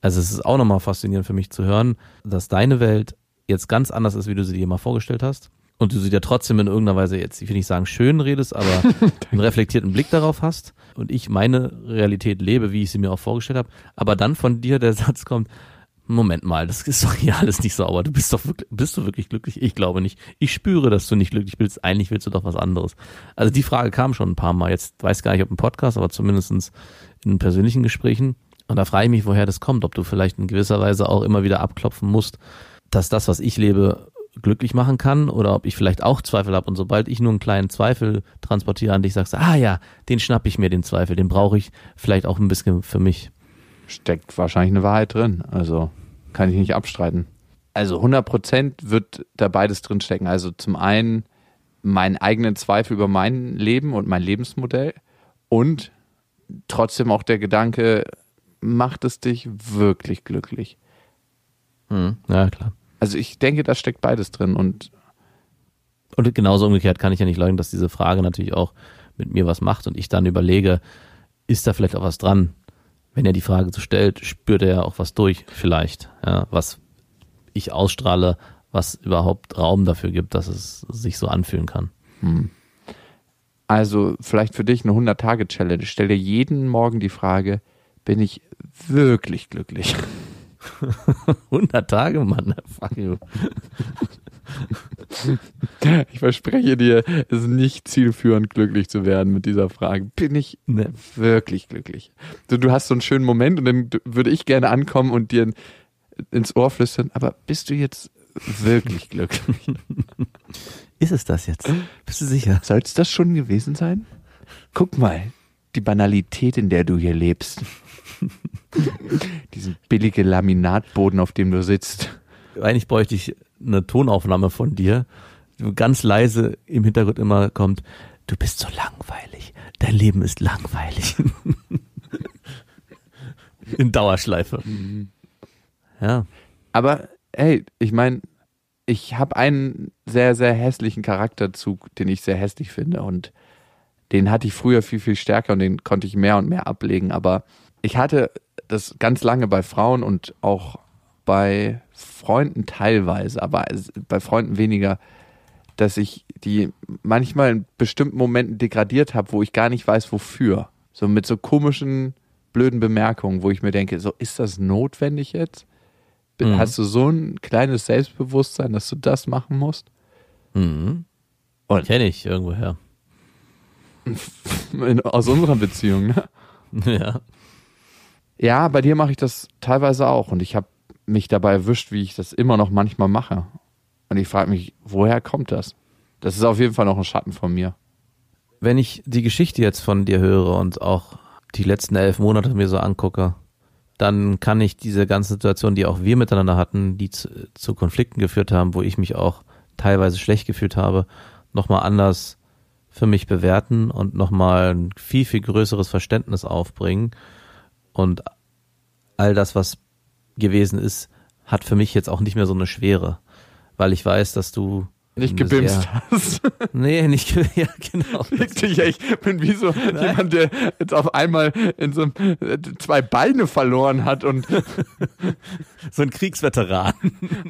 Also es ist auch nochmal faszinierend für mich zu hören, dass deine Welt jetzt ganz anders ist, wie du sie dir mal vorgestellt hast. Und du sie dir trotzdem in irgendeiner Weise jetzt, ich will nicht sagen schön redest, aber [LAUGHS] einen reflektierten Blick darauf hast und ich meine Realität lebe, wie ich sie mir auch vorgestellt habe. Aber dann von dir der [LAUGHS] Satz kommt, Moment mal, das ist doch hier alles nicht sauber. Du bist doch wirklich, bist du wirklich glücklich? Ich glaube nicht. Ich spüre, dass du nicht glücklich bist. Eigentlich willst du doch was anderes. Also die Frage kam schon ein paar Mal. Jetzt weiß gar nicht, ob im Podcast, aber zumindestens in persönlichen Gesprächen. Und da frage ich mich, woher das kommt. Ob du vielleicht in gewisser Weise auch immer wieder abklopfen musst, dass das, was ich lebe, glücklich machen kann oder ob ich vielleicht auch Zweifel habe. Und sobald ich nur einen kleinen Zweifel transportiere an dich, sagst du, ah ja, den schnapp ich mir, den Zweifel, den brauche ich vielleicht auch ein bisschen für mich. Steckt wahrscheinlich eine Wahrheit drin. Also kann ich nicht abstreiten. Also 100% wird da beides drin stecken. Also zum einen meinen eigenen Zweifel über mein Leben und mein Lebensmodell und trotzdem auch der Gedanke, macht es dich wirklich glücklich? Ja, klar. Also ich denke, da steckt beides drin und Und genauso umgekehrt kann ich ja nicht leugnen, dass diese Frage natürlich auch mit mir was macht und ich dann überlege, ist da vielleicht auch was dran? Wenn er die Frage so stellt, spürt er ja auch was durch, vielleicht, ja, was ich ausstrahle, was überhaupt Raum dafür gibt, dass es sich so anfühlen kann. also vielleicht für dich eine 100-Tage-Challenge. Stell dir jeden Morgen die Frage, bin ich wirklich glücklich? [LAUGHS] 100 Tage, Mann, fuck you. [LAUGHS] [LAUGHS] Ich verspreche dir, es ist nicht zielführend, glücklich zu werden mit dieser Frage. Bin ich Ne. wirklich glücklich? Du, du hast so einen schönen Moment und dann würde ich gerne ankommen und dir ins Ohr flüstern, aber bist du jetzt wirklich [LAUGHS] glücklich? Ist es das jetzt? Bist du sicher? Soll es das schon gewesen sein? Guck mal, die Banalität, in der du hier lebst. [LAUGHS] Diesen billige Laminatboden, auf dem du sitzt. Eigentlich bräuchte ich eine Tonaufnahme von dir, ganz leise im Hintergrund immer kommt, du bist so langweilig, dein Leben ist langweilig. [LAUGHS] In Dauerschleife. Ja, Aber hey, ich meine, ich habe einen sehr, sehr hässlichen Charakterzug, den ich sehr hässlich finde. Und den hatte ich früher viel, viel stärker und den konnte ich mehr und mehr ablegen. Aber ich hatte das ganz lange bei Frauen und auch bei Freunden teilweise, aber bei Freunden weniger, dass ich die manchmal in bestimmten Momenten degradiert habe, wo ich gar nicht weiß, wofür. So mit so komischen, blöden Bemerkungen, wo ich mir denke, so ist das notwendig jetzt? Mhm. Hast du so ein kleines Selbstbewusstsein, dass du das machen musst? Mhm. Kenne ich irgendwoher. [LAUGHS] aus unserer Beziehung, ne? [LAUGHS] Ja. Ja, bei dir mache ich das teilweise auch und ich habe mich dabei erwischt, wie ich das immer noch manchmal mache. Und ich frage mich, woher kommt das? Das ist auf jeden Fall noch ein Schatten von mir. Wenn ich die Geschichte jetzt von dir höre und auch die letzten elf Monate mir so angucke, dann kann ich diese ganze Situation, die auch wir miteinander hatten, die zu, zu Konflikten geführt haben, wo ich mich auch teilweise schlecht gefühlt habe, nochmal anders für mich bewerten und nochmal ein viel, viel größeres Verständnis aufbringen. Und all das, was gewesen ist, hat für mich jetzt auch nicht mehr so eine Schwere, weil ich weiß, dass du nicht gebimst sehr, hast. [LAUGHS] Nee, nicht ja, genau. [LAUGHS] Wirklich, ich bin wie so Nein. jemand, der jetzt auf einmal in so zwei Beine verloren hat und [LAUGHS] so ein Kriegsveteran.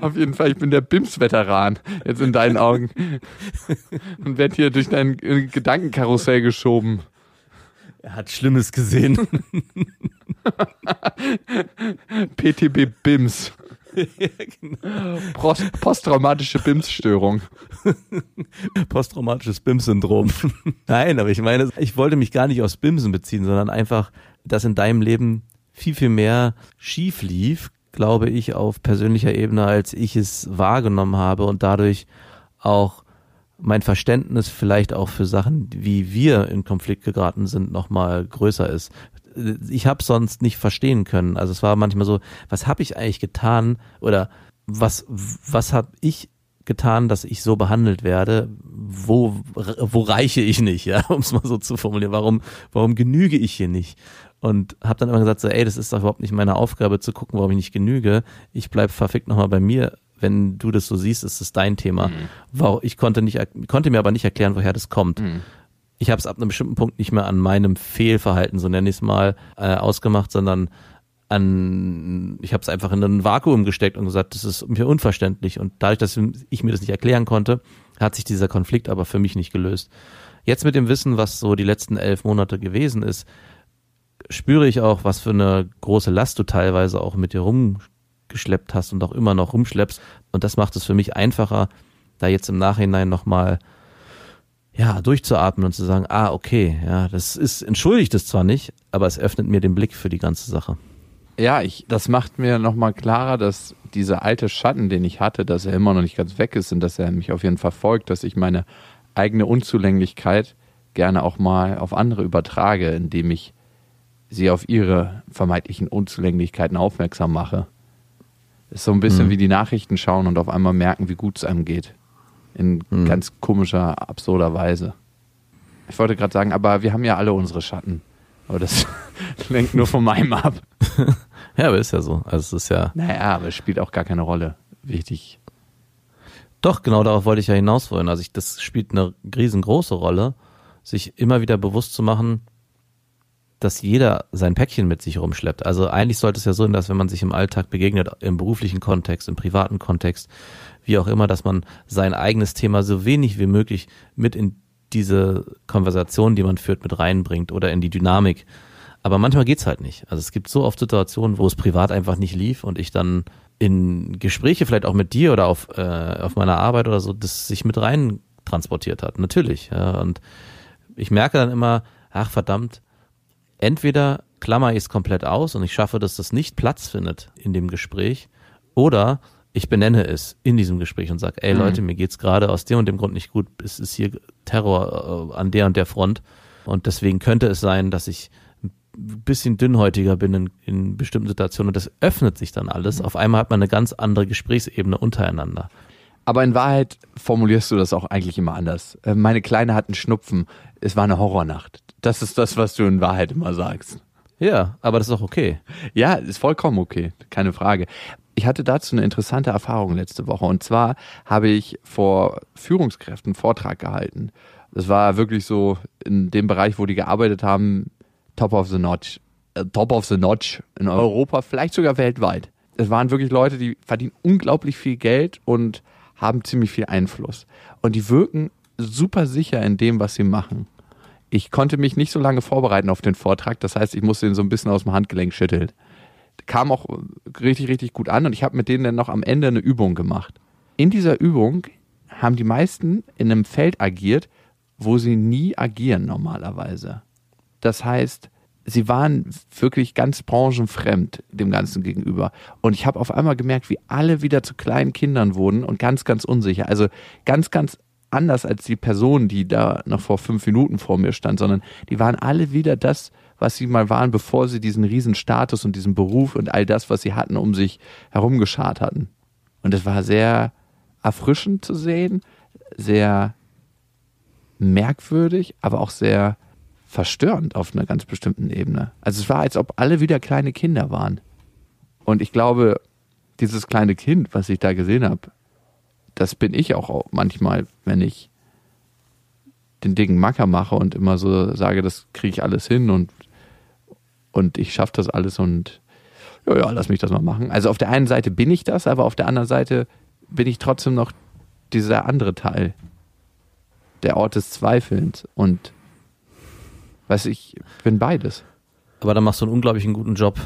Auf jeden Fall, ich bin der Bims-Veteran jetzt in deinen Augen und werde hier durch dein Gedankenkarussell geschoben. Er hat Schlimmes gesehen. [LAUGHS] PTB BIMS. ja, genau. Post posttraumatische BIMS-Störung. [LAUGHS] Posttraumatisches BIMS-Syndrom. [LAUGHS] Nein, aber ich meine, ich wollte mich gar nicht aus BIMSen beziehen, sondern einfach, dass in deinem Leben viel, viel mehr schief lief, glaube ich, auf persönlicher Ebene, als ich es wahrgenommen habe und dadurch auch mein Verständnis vielleicht auch für Sachen, wie wir in Konflikt geraten sind, nochmal größer ist ich habe sonst nicht verstehen können. Also es war manchmal so, was habe ich eigentlich getan oder was was habe ich getan, dass ich so behandelt werde? Wo wo reiche ich nicht, ja, [LAUGHS] um es mal so zu formulieren. Warum warum genüge ich hier nicht? Und habe dann immer gesagt so, ey, das ist doch überhaupt nicht meine Aufgabe zu gucken, warum ich nicht genüge. Ich bleib verfickt nochmal bei mir. Wenn du das so siehst, ist es dein Thema. Mhm. Ich konnte nicht konnte mir aber nicht erklären, woher das kommt. Mhm ich habe es ab einem bestimmten Punkt nicht mehr an meinem Fehlverhalten, so nenne ich es mal, äh, ausgemacht, sondern an, ich habe es einfach in ein Vakuum gesteckt und gesagt, das ist mir unverständlich. Und dadurch, dass ich mir das nicht erklären konnte, hat sich dieser Konflikt aber für mich nicht gelöst. Jetzt mit dem Wissen, was so die letzten elf Monate gewesen ist, spüre ich auch, was für eine große Last du teilweise auch mit dir rumgeschleppt hast und auch immer noch rumschleppst. Und das macht es für mich einfacher, da jetzt im Nachhinein nochmal ja, durchzuatmen und zu sagen, ah, okay, ja, das ist, entschuldigt es zwar nicht, aber es öffnet mir den Blick für die ganze Sache. Ja, ich, das macht mir nochmal klarer, dass dieser alte Schatten, den ich hatte, dass er immer noch nicht ganz weg ist und dass er mich auf jeden Fall folgt, dass ich meine eigene Unzulänglichkeit gerne auch mal auf andere übertrage, indem ich sie auf ihre vermeintlichen Unzulänglichkeiten aufmerksam mache. ist so ein bisschen mhm. wie die Nachrichten schauen und auf einmal merken, wie gut es einem geht in hm. ganz komischer, absurder Weise. Ich wollte gerade sagen, aber wir haben ja alle unsere Schatten. Aber das [LAUGHS] lenkt nur von meinem ab. [LAUGHS] ja, aber ist ja so. Also es ist ja. Naja, aber es spielt auch gar keine Rolle. Wichtig. Doch, genau darauf wollte ich ja hinaus wollen. Also ich, das spielt eine riesengroße Rolle, sich immer wieder bewusst zu machen, dass jeder sein Päckchen mit sich rumschleppt. Also eigentlich sollte es ja so sein, dass wenn man sich im Alltag begegnet, im beruflichen Kontext, im privaten Kontext, wie auch immer, dass man sein eigenes Thema so wenig wie möglich mit in diese Konversation, die man führt, mit reinbringt oder in die Dynamik. Aber manchmal geht's halt nicht. Also es gibt so oft Situationen, wo es privat einfach nicht lief und ich dann in Gespräche vielleicht auch mit dir oder auf, äh, auf meiner Arbeit oder so, das sich mit rein transportiert hat. Natürlich. Ja. Und ich merke dann immer, ach verdammt, entweder klammer ich es komplett aus und ich schaffe, dass das nicht Platz findet in dem Gespräch, oder ich benenne es in diesem Gespräch und sage, ey mhm. Leute, mir geht's gerade aus dem und dem Grund nicht gut, es ist hier Terror äh, an der und der Front und deswegen könnte es sein, dass ich ein bisschen dünnhäutiger bin in, in bestimmten Situationen und das öffnet sich dann alles. Auf einmal hat man eine ganz andere Gesprächsebene untereinander. Aber in Wahrheit formulierst du das auch eigentlich immer anders. Äh, meine Kleine hat einen Schnupfen. Es war eine Horrornacht. Das ist das, was du in Wahrheit immer sagst. Ja, aber das ist auch okay. Ja, ist vollkommen okay. Keine Frage Ich hatte dazu eine interessante Erfahrung letzte Woche. Und zwar habe ich vor Führungskräften einen Vortrag gehalten. Das war wirklich so in dem Bereich, wo die gearbeitet haben, top of the notch. Äh, top of the notch in Europa, vielleicht sogar weltweit. Es waren wirklich Leute, die verdienen unglaublich viel Geld und haben ziemlich viel Einfluss. Und die wirken super sicher in dem, was sie machen. Ich konnte mich nicht so lange vorbereiten auf den Vortrag, das heißt, ich musste ihn so ein bisschen aus dem Handgelenk schütteln. Kam auch richtig, richtig gut an und ich habe mit denen dann noch am Ende eine Übung gemacht. In dieser Übung haben die meisten in einem Feld agiert, wo sie nie agieren normalerweise. Das heißt, sie waren wirklich ganz branchenfremd dem Ganzen gegenüber. Und ich habe auf einmal gemerkt, wie alle wieder zu kleinen Kindern wurden und ganz, ganz unsicher. Also ganz, ganz anders als die Person, die da noch vor fünf Minuten vor mir stand, sondern die waren alle wieder das, was sie mal waren, bevor sie diesen riesen Status und diesen Beruf und all das, was sie hatten, um sich herumgeschart hatten. Und es war sehr erfrischend zu sehen, sehr merkwürdig, aber auch sehr verstörend auf einer ganz bestimmten Ebene. Also es war, als ob alle wieder kleine Kinder waren. Und ich glaube, dieses kleine Kind, was ich da gesehen habe, das bin ich auch manchmal, wenn ich den dicken Macker mache und immer so sage, das kriege ich alles hin und, und ich schaffe das alles und ja, ja, lass mich das mal machen. Also auf der einen Seite bin ich das, aber auf der anderen Seite bin ich trotzdem noch dieser andere Teil, der Ort des Zweifelns und weiß ich bin beides. Aber da machst du einen unglaublichen guten Job,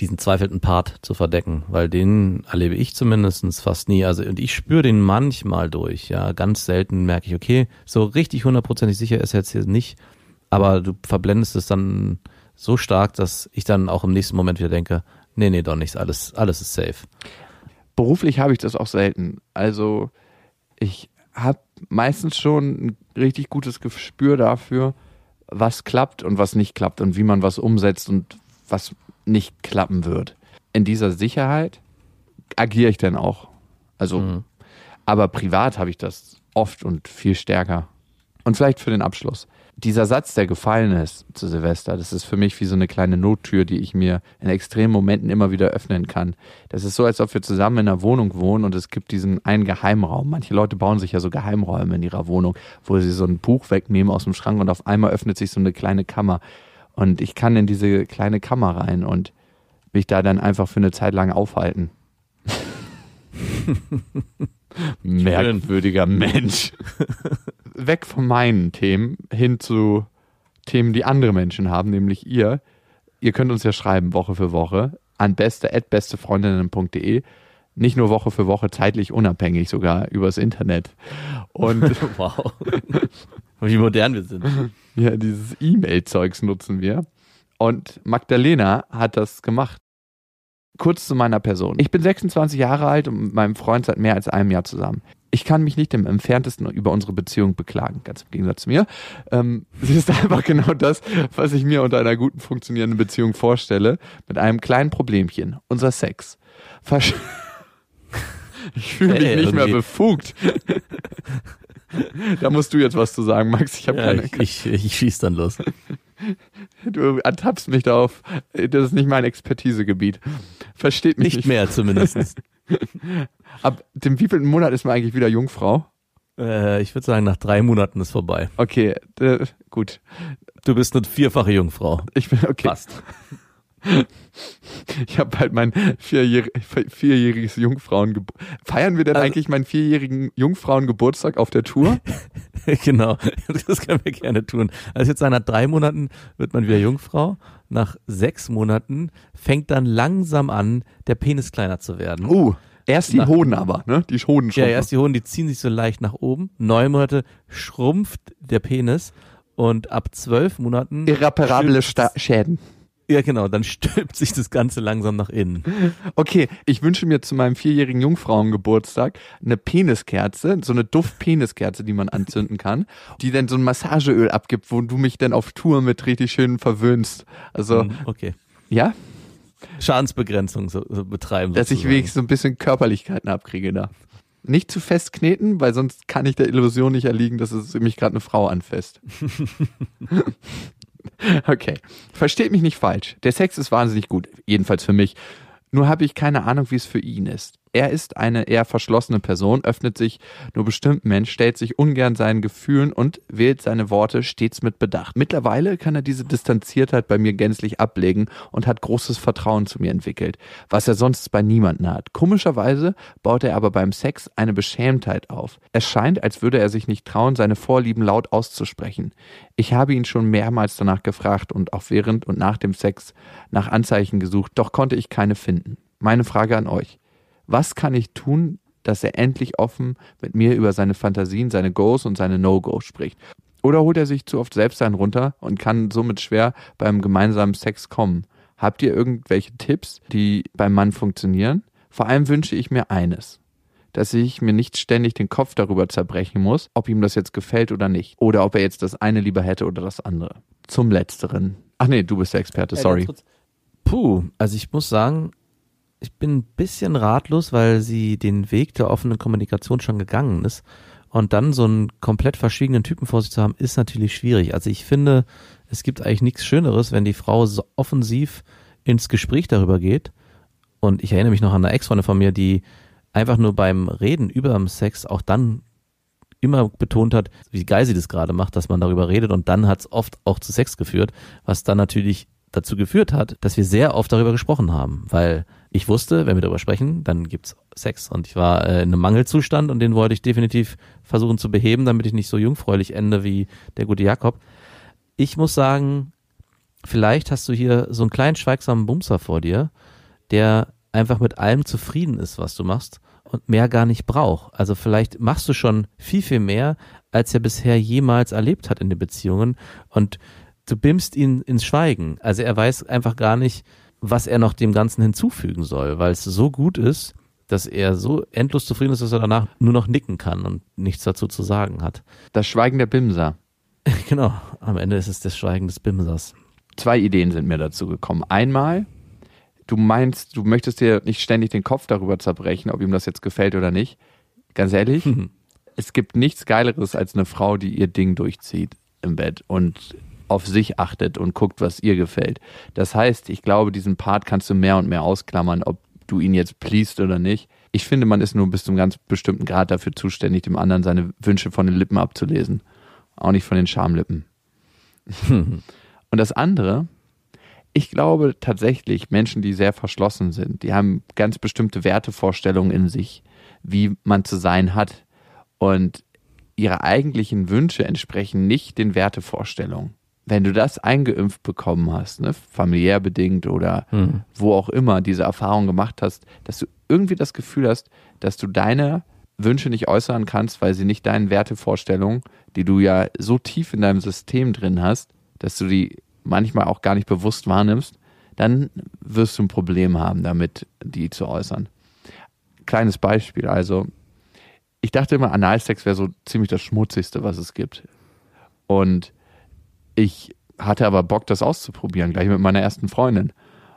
diesen zweifelnden Part zu verdecken, weil den erlebe ich zumindest fast nie. Also und ich spüre den manchmal durch. Ja, ganz selten merke ich, okay, so richtig hundertprozentig sicher ist jetzt hier nicht, aber du verblendest es dann so stark, dass ich dann auch im nächsten Moment wieder denke, nee, nee, doch nichts, alles, alles ist safe. Beruflich habe ich das auch selten. Also ich habe meistens schon ein richtig gutes Gespür dafür, was klappt und was nicht klappt und wie man was umsetzt und was nicht klappen wird. In dieser Sicherheit agiere ich dann auch. Also, mhm. aber privat habe ich das oft und viel stärker. Und vielleicht für den Abschluss. Dieser Satz, der gefallen ist zu Silvester, das ist für mich wie so eine kleine Nottür, die ich mir in extremen Momenten immer wieder öffnen kann. Das ist so, als ob wir zusammen in einer Wohnung wohnen und es gibt diesen einen Geheimraum. Manche Leute bauen sich ja so Geheimräume in ihrer Wohnung, wo sie so ein Buch wegnehmen aus dem Schrank und auf einmal öffnet sich so eine kleine Kammer. Und ich kann in diese kleine Kammer rein und mich da dann einfach für eine Zeit lang aufhalten. [LAUGHS] Merkwürdiger Mensch. [LAUGHS] Weg von meinen Themen hin zu Themen, die andere Menschen haben, nämlich ihr. Ihr könnt uns ja schreiben, Woche für Woche, an beste.bestefreundinnen.de. Nicht nur Woche für Woche, zeitlich unabhängig, sogar übers Internet. Und [LAUGHS] [LAUGHS] wow. Wie modern wir sind. Ja, dieses E-Mail-Zeugs nutzen wir. Und Magdalena hat das gemacht. Kurz zu meiner Person. Ich bin 26 Jahre alt und mit meinem Freund seit mehr als einem Jahr zusammen. Ich kann mich nicht im entferntesten über unsere Beziehung beklagen, ganz im Gegensatz zu mir. Ähm, [LAUGHS] sie ist einfach genau das, was ich mir unter einer guten funktionierenden Beziehung vorstelle, mit einem kleinen Problemchen, unser Sex. Versch [LAUGHS] ich fühle mich hey, nicht mehr befugt. [LAUGHS] [LAUGHS] da musst du jetzt was zu sagen, Max. Ich habe ja, keine. Ich, ich, ich schieß dann los. Du ertappst mich da auf. Das ist nicht mein Expertisegebiet. Versteht mich nicht. Nicht mehr zumindest. [LAUGHS] Ab dem wievielten Monat ist man eigentlich wieder Jungfrau? Äh, ich würde sagen, nach drei Monaten ist vorbei. Okay, äh, gut. Du bist eine vierfache Jungfrau. Ich bin okay. Passt. [LAUGHS] Ich habe bald mein vierjähr vierjähriges Jungfrauengeburtstag. Feiern wir denn also, eigentlich meinen vierjährigen Jungfrauengeburtstag auf der Tour? [LAUGHS] genau, das können wir gerne tun. Also jetzt nach drei Monaten wird man wieder Jungfrau. Nach sechs Monaten fängt dann langsam an, der Penis kleiner zu werden. Uh. Erst die nach, Hoden aber, ne? Die Hoden Ja, erst die Hoden, die ziehen sich so leicht nach oben. Neun Monate schrumpft der Penis und ab zwölf Monaten irreparable Schäden. Ja, genau, dann [LAUGHS] stülpt sich das Ganze langsam nach innen. Okay, ich wünsche mir zu meinem vierjährigen Jungfrauengeburtstag eine Peniskerze, so eine Duft-Peniskerze, die man anzünden kann, die dann so ein Massageöl abgibt, wo du mich dann auf Tour mit richtig schön verwöhnst. Also, hm, okay. Ja? Schadensbegrenzung so, so betreiben. Dass sozusagen. ich wenigstens so ein bisschen Körperlichkeiten abkriege da. Nicht zu fest kneten, weil sonst kann ich der Illusion nicht erliegen, dass es mich gerade eine Frau anfasst. [LAUGHS] [LAUGHS] Okay. Versteht mich nicht falsch. Der Sex ist wahnsinnig gut. Jedenfalls für mich. Nur habe ich keine Ahnung, wie es für ihn ist. Er ist eine eher verschlossene Person, öffnet sich nur bestimmten Mensch, stellt sich ungern seinen Gefühlen und wählt seine Worte stets mit Bedacht. Mittlerweile kann er diese Distanziertheit bei mir gänzlich ablegen und hat großes Vertrauen zu mir entwickelt, was er sonst bei niemanden hat. Komischerweise baut er aber beim Sex eine Beschämtheit auf. Es scheint, als würde er sich nicht trauen, seine Vorlieben laut auszusprechen. Ich habe ihn schon mehrmals danach gefragt und auch während und nach dem Sex nach Anzeichen gesucht, doch konnte ich keine finden. Meine Frage an euch was kann ich tun, dass er endlich offen mit mir über seine Fantasien, seine Goes und seine No-Goes spricht? Oder holt er sich zu oft selbst einen runter und kann somit schwer beim gemeinsamen Sex kommen? Habt ihr irgendwelche Tipps, die beim Mann funktionieren? Vor allem wünsche ich mir eines, dass ich mir nicht ständig den Kopf darüber zerbrechen muss, ob ihm das jetzt gefällt oder nicht. Oder ob er jetzt das eine lieber hätte oder das andere. Zum Letzteren. Ach nee, du bist der Experte, sorry. Puh, also ich muss sagen, ich bin ein bisschen ratlos, weil sie den Weg der offenen Kommunikation schon gegangen ist. Und dann so einen komplett verschwiegenen Typen vor sich zu haben, ist natürlich schwierig. Also ich finde, es gibt eigentlich nichts Schöneres, wenn die Frau so offensiv ins Gespräch darüber geht. Und ich erinnere mich noch an eine Ex-Freundin von mir, die einfach nur beim Reden über Sex auch dann immer betont hat, wie geil sie das gerade macht, dass man darüber redet. Und dann hat es oft auch zu Sex geführt, was dann natürlich dazu geführt hat, dass wir sehr oft darüber gesprochen haben, weil ich wusste, wenn wir darüber sprechen, dann gibt's Sex und ich war äh, in einem Mangelzustand und den wollte ich definitiv versuchen zu beheben, damit ich nicht so jungfräulich ende wie der gute Jakob. Ich muss sagen, vielleicht hast du hier so einen kleinen schweigsamen Bumser vor dir, der einfach mit allem zufrieden ist, was du machst und mehr gar nicht braucht. Also vielleicht machst du schon viel, viel mehr, als er bisher jemals erlebt hat in den Beziehungen und du bimmst ihn ins Schweigen. Also er weiß einfach gar nicht, was er noch dem Ganzen hinzufügen soll, weil es so gut ist, dass er so endlos zufrieden ist, dass er danach nur noch nicken kann und nichts dazu zu sagen hat. Das Schweigen der Bimser. [LAUGHS] genau, am Ende ist es das Schweigen des Bimsers. Zwei Ideen sind mir dazu gekommen. Einmal, du meinst, du möchtest dir nicht ständig den Kopf darüber zerbrechen, ob ihm das jetzt gefällt oder nicht. Ganz ehrlich, [LAUGHS] es gibt nichts Geileres als eine Frau, die ihr Ding durchzieht im Bett und auf sich achtet und guckt, was ihr gefällt. Das heißt, ich glaube, diesen Part kannst du mehr und mehr ausklammern, ob du ihn jetzt pleased oder nicht. Ich finde, man ist nur bis zu einem ganz bestimmten Grad dafür zuständig, dem anderen seine Wünsche von den Lippen abzulesen. Auch nicht von den Schamlippen. [LAUGHS] und das andere, ich glaube tatsächlich, Menschen, die sehr verschlossen sind, die haben ganz bestimmte Wertevorstellungen in sich, wie man zu sein hat. Und ihre eigentlichen Wünsche entsprechen nicht den Wertevorstellungen wenn du das eingeimpft bekommen hast, ne, familiär bedingt oder mhm. wo auch immer diese Erfahrung gemacht hast, dass du irgendwie das Gefühl hast, dass du deine Wünsche nicht äußern kannst, weil sie nicht deinen Wertevorstellungen, die du ja so tief in deinem System drin hast, dass du die manchmal auch gar nicht bewusst wahrnimmst, dann wirst du ein Problem haben damit, die zu äußern. Kleines Beispiel, also ich dachte immer, Analsex wäre so ziemlich das Schmutzigste, was es gibt. Und ich hatte aber Bock, das auszuprobieren, gleich mit meiner ersten Freundin.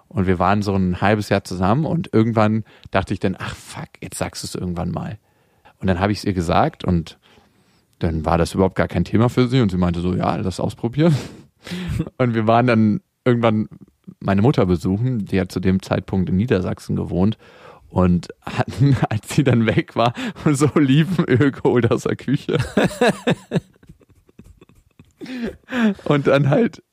Und wir waren so ein halbes Jahr zusammen und irgendwann dachte ich dann, ach fuck, jetzt sagst du es irgendwann mal. Und dann habe ich es ihr gesagt und dann war das überhaupt gar kein Thema für sie und sie meinte so, ja, das ausprobieren. [LAUGHS] und wir waren dann irgendwann meine Mutter besuchen, die hat zu dem Zeitpunkt in Niedersachsen gewohnt und hatten, [LAUGHS] als sie dann weg war, so Olivenöl geholt aus der Küche. [LAUGHS] Und dann halt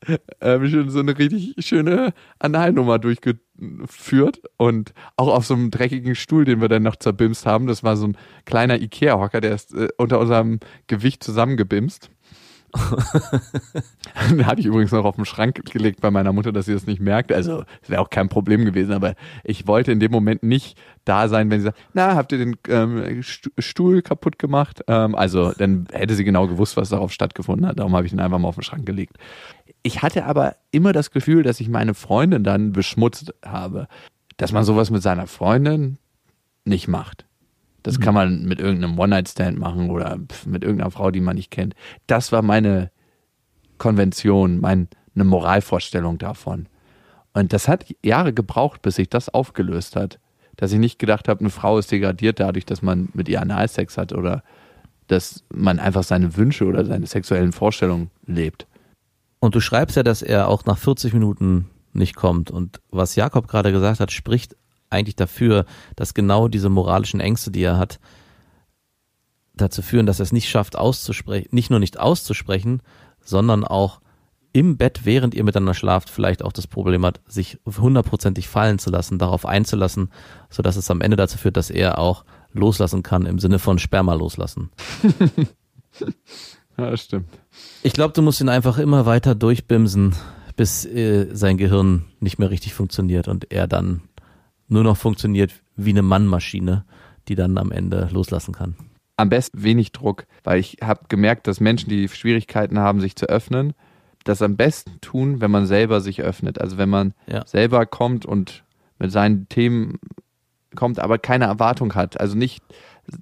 äh, so eine richtig schöne Analnummer durchgeführt und auch auf so einem dreckigen Stuhl, den wir dann noch zerbimst haben. Das war so ein kleiner Ikea-Hocker, der ist äh, unter unserem Gewicht zusammengebimst. [LAUGHS] den hatte ich übrigens noch auf den Schrank gelegt bei meiner Mutter, dass sie das nicht merkt. Also es wäre auch kein Problem gewesen, aber ich wollte in dem Moment nicht da sein, wenn sie sagt, na, habt ihr den ähm, Stuhl kaputt gemacht? Ähm, also dann hätte sie genau gewusst, was darauf stattgefunden hat. Darum habe ich ihn einfach mal auf den Schrank gelegt. Ich hatte aber immer das Gefühl, dass ich meine Freundin dann beschmutzt habe. Dass man sowas mit seiner Freundin nicht macht. Das kann man mit irgendeinem One-Night-Stand machen oder mit irgendeiner Frau, die man nicht kennt. Das war meine Konvention, meine Moralvorstellung davon. Und das hat Jahre gebraucht, bis sich das aufgelöst hat. Dass ich nicht gedacht habe, eine Frau ist degradiert dadurch, dass man mit ihr Analsex hat oder dass man einfach seine Wünsche oder seine sexuellen Vorstellungen lebt. Und du schreibst ja, dass er auch nach 40 Minuten nicht kommt. Und was Jakob gerade gesagt hat, spricht eigentlich dafür, dass genau diese moralischen Ängste, die er hat, dazu führen, dass er es nicht schafft, auszusprechen, nicht nur nicht auszusprechen, sondern auch im Bett, während ihr miteinander schlaft, vielleicht auch das Problem hat, sich hundertprozentig fallen zu lassen, darauf einzulassen, so dass es am Ende dazu führt, dass er auch loslassen kann, im Sinne von Sperma loslassen. [LAUGHS] ja, das stimmt. Ich glaube, du musst ihn einfach immer weiter durchbimsen, bis äh, sein Gehirn nicht mehr richtig funktioniert und er dann nur noch funktioniert wie eine Mannmaschine, die dann am Ende loslassen kann. Am besten wenig Druck, weil ich habe gemerkt, dass Menschen, die Schwierigkeiten haben, sich zu öffnen, das am besten tun, wenn man selber sich öffnet. Also wenn man ja. selber kommt und mit seinen Themen kommt, aber keine Erwartung hat. Also nicht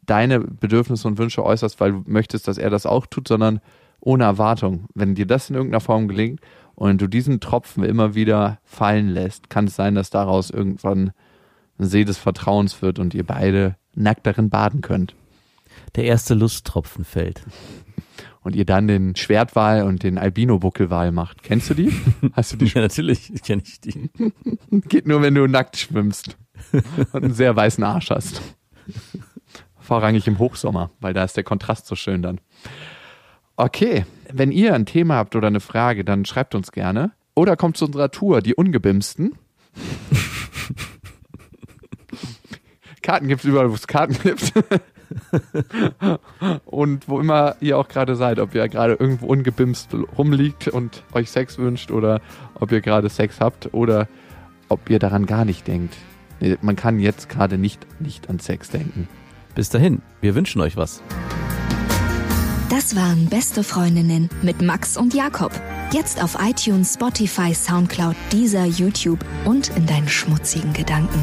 deine Bedürfnisse und Wünsche äußerst, weil du möchtest, dass er das auch tut, sondern ohne Erwartung. Wenn dir das in irgendeiner Form gelingt und du diesen Tropfen immer wieder fallen lässt, kann es sein, dass daraus irgendwann See des Vertrauens wird und ihr beide nackt darin baden könnt. Der erste Lusttropfen fällt. Und ihr dann den Schwertwal und den Albino-Buckelwal macht. Kennst du die? [LAUGHS] Hast du die? ja, natürlich kenne ich die. [LAUGHS] Geht nur, wenn du nackt schwimmst und einen sehr weißen Arsch hast. Vorrangig im Hochsommer, weil da ist der Kontrast so schön dann. Okay, wenn ihr ein Thema habt oder eine Frage, dann schreibt uns gerne. Oder kommt zu unserer Tour, die Ungebimsten. [LAUGHS] Karten gibt es überall, wo es Karten gibt. und wo immer ihr auch gerade seid, ob ihr gerade irgendwo ungebimst rumliegt und euch Sex wünscht oder ob ihr gerade Sex habt oder ob ihr daran gar nicht denkt. Man kann jetzt gerade nicht, nicht an Sex denken. Bis dahin, wir wünschen euch was. Das waren Beste Freundinnen mit Max und Jakob. Jetzt auf iTunes, Spotify, Soundcloud, dieser YouTube und in deinen schmutzigen Gedanken.